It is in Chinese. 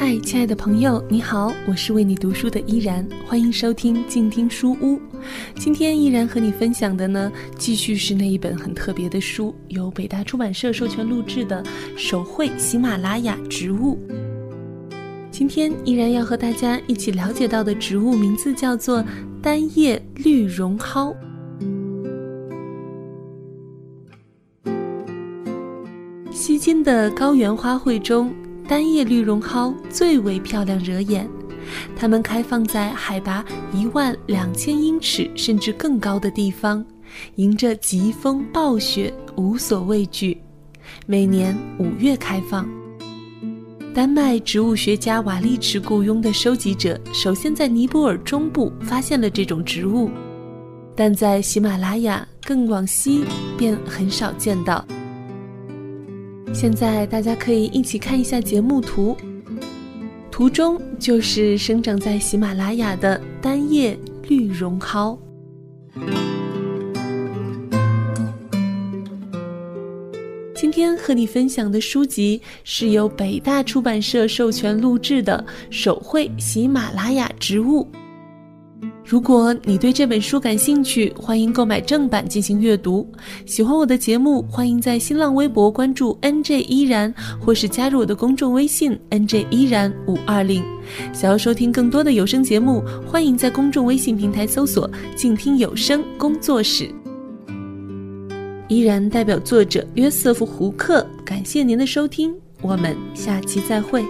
嗨，亲爱的朋友，你好，我是为你读书的依然，欢迎收听静听书屋。今天依然和你分享的呢，继续是那一本很特别的书，由北大出版社授权录制的《手绘喜马拉雅植物》。今天依然要和大家一起了解到的植物名字叫做单叶绿绒蒿。西京的高原花卉中。单叶绿绒蒿最为漂亮惹眼，它们开放在海拔一万两千英尺甚至更高的地方，迎着疾风暴雪无所畏惧。每年五月开放。丹麦植物学家瓦利茨雇佣的收集者首先在尼泊尔中部发现了这种植物，但在喜马拉雅更往西便很少见到。现在大家可以一起看一下节目图，图中就是生长在喜马拉雅的单叶绿绒蒿。今天和你分享的书籍是由北大出版社授权录制的《手绘喜马拉雅植物》。如果你对这本书感兴趣，欢迎购买正版进行阅读。喜欢我的节目，欢迎在新浪微博关注 NJ 依然，或是加入我的公众微信 NJ 依然五二零。想要收听更多的有声节目，欢迎在公众微信平台搜索“静听有声工作室”。依然代表作者约瑟夫·胡克，感谢您的收听，我们下期再会。